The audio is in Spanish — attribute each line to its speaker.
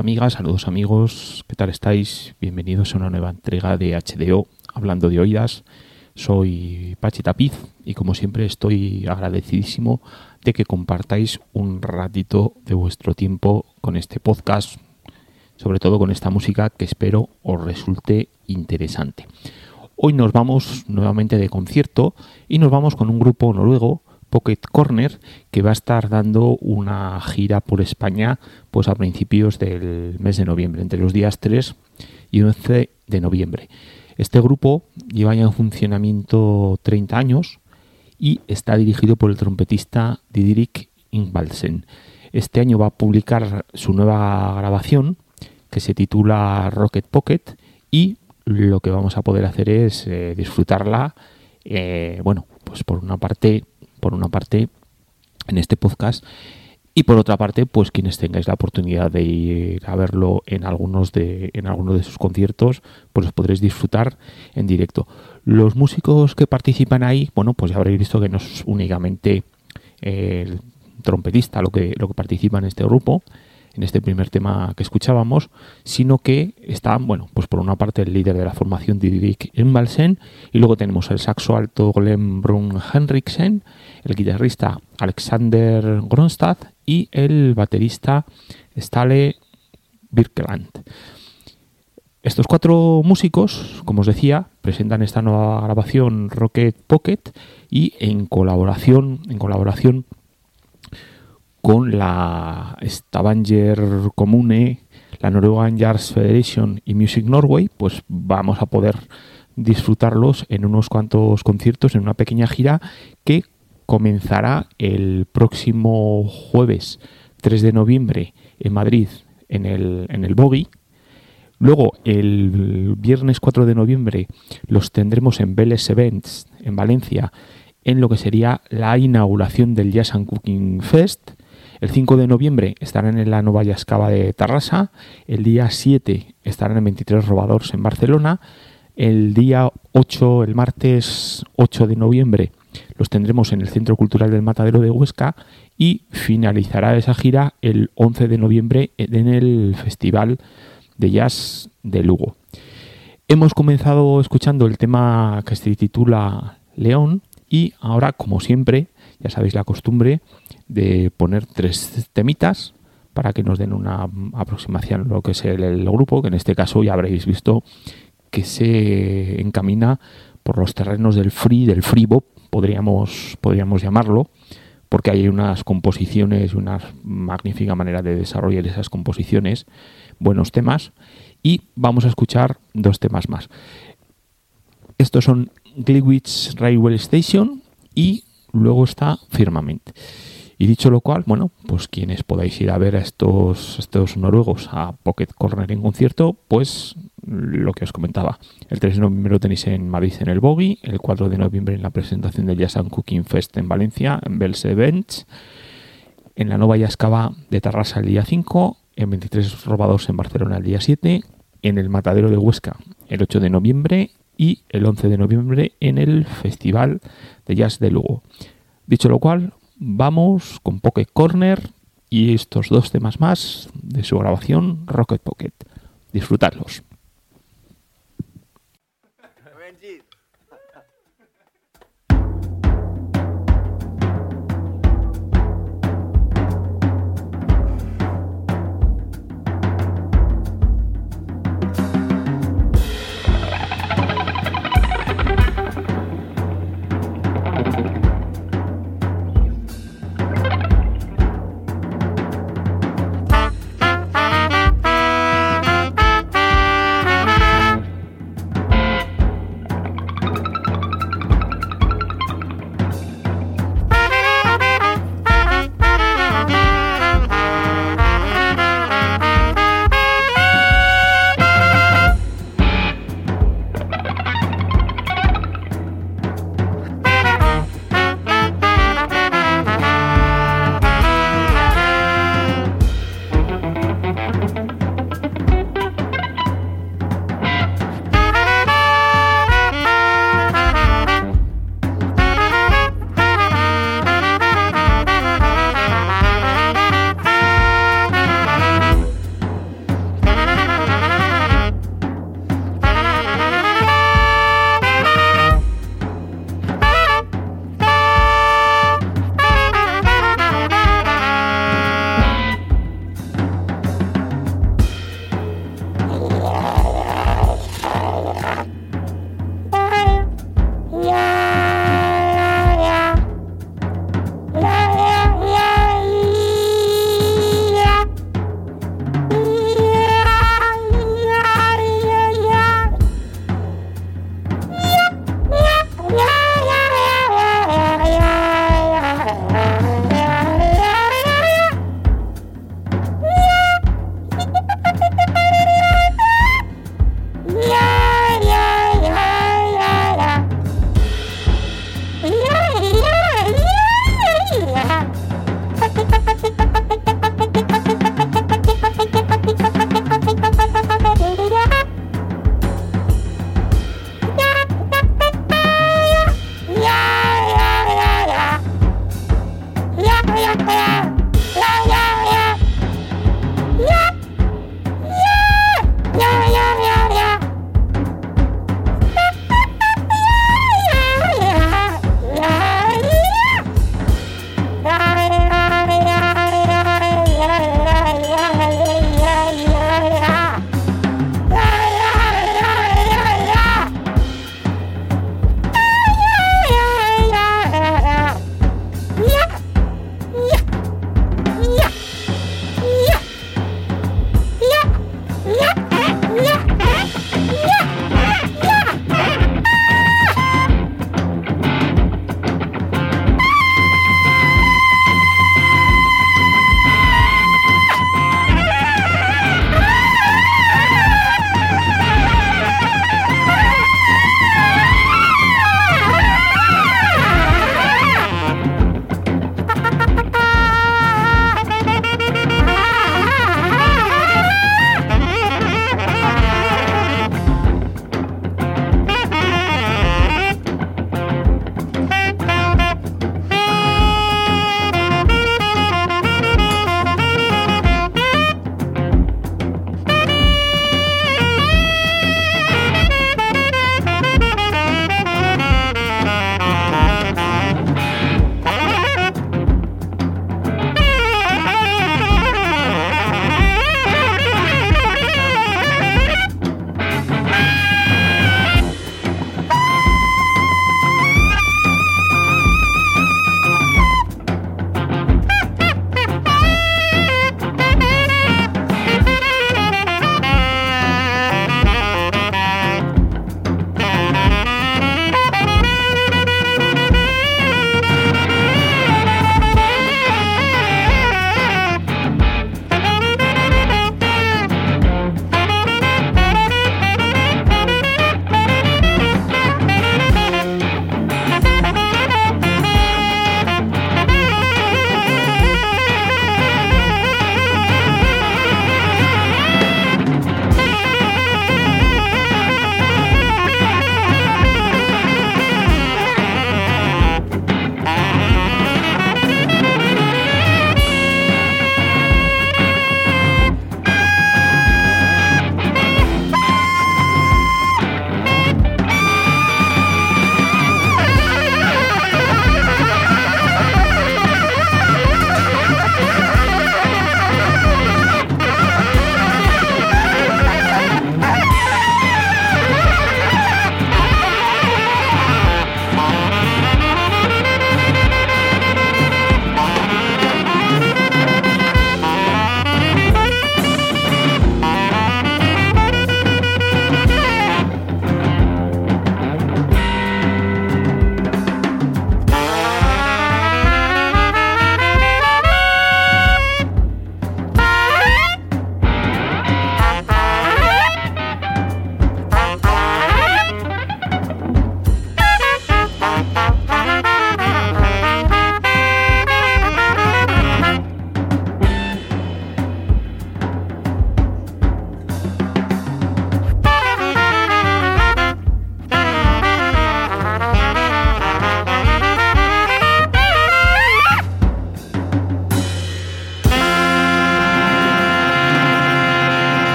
Speaker 1: amigas, saludos amigos, ¿qué tal estáis? Bienvenidos a una nueva entrega de HDO, hablando de oídas. Soy Pachi Tapiz y como siempre estoy agradecidísimo de que compartáis un ratito de vuestro tiempo con este podcast, sobre todo con esta música que espero os resulte interesante. Hoy nos vamos nuevamente de concierto y nos vamos con un grupo noruego Pocket Corner, que va a estar dando una gira por España pues a principios del mes de noviembre, entre los días 3 y 11 de noviembre. Este grupo lleva ya en funcionamiento 30 años y está dirigido por el trompetista Didrik Ingvaldsen. Este año va a publicar su nueva grabación que se titula Rocket Pocket y lo que vamos a poder hacer es eh, disfrutarla, eh, bueno, pues por una parte por una parte, en este podcast. Y por otra parte, pues quienes tengáis la oportunidad de ir a verlo en algunos de, en algunos de sus conciertos, pues los podréis disfrutar en directo. Los músicos que participan ahí, bueno, pues ya habréis visto que no es únicamente el trompetista lo que, lo que participa en este grupo, en este primer tema que escuchábamos, sino que está, bueno, pues por una parte el líder de la formación Didrik Inbalsen y luego tenemos el saxo alto Glenn Brun Henriksen, el guitarrista Alexander Gronstad y el baterista Stale Birkeland. Estos cuatro músicos, como os decía, presentan esta nueva grabación Rocket Pocket y en colaboración, en colaboración con la Stavanger Comune, la Norwegian Jazz Federation y Music Norway, pues vamos a poder disfrutarlos en unos cuantos conciertos, en una pequeña gira que comenzará el próximo jueves 3 de noviembre en Madrid en el, en el Bogi. Luego, el viernes 4 de noviembre los tendremos en Vélez Events en Valencia en lo que sería la inauguración del Jazz Cooking Fest. El 5 de noviembre estarán en la Nueva Yascava de Tarrasa. El día 7 estarán en 23 Robadores en Barcelona. El día 8, el martes 8 de noviembre, los tendremos en el Centro Cultural del Matadero de Huesca y finalizará esa gira el 11 de noviembre en el Festival de Jazz de Lugo. Hemos comenzado escuchando el tema que se titula León y ahora, como siempre, ya sabéis la costumbre, de poner tres temitas para que nos den una aproximación a lo que es el, grupo, que en este caso ya habréis visto que se encamina por los terrenos del free, del free bop, podríamos, podríamos llamarlo, porque hay unas composiciones, una magnífica manera de desarrollar esas composiciones, buenos temas, y vamos a escuchar dos temas más. Estos son Gliwick Railway Station y luego está Firmament. Y dicho lo cual, bueno, pues quienes podáis ir a ver a estos, estos noruegos a Pocket Corner en concierto, pues lo que os comentaba. El 3 de noviembre lo tenéis en Madrid en el Bogi, el 4 de noviembre en la presentación del Jazz and Cooking Fest en Valencia, en Belse Bench, en la Nova Yascava de Tarrasa el día 5, en 23 Robados en Barcelona el día 7, en el Matadero de Huesca el 8 de noviembre y el 11 de noviembre en el Festival de Jazz de Lugo. Dicho lo cual, vamos con Pocket Corner y estos dos temas más de su grabación Rocket Pocket. Disfrutadlos.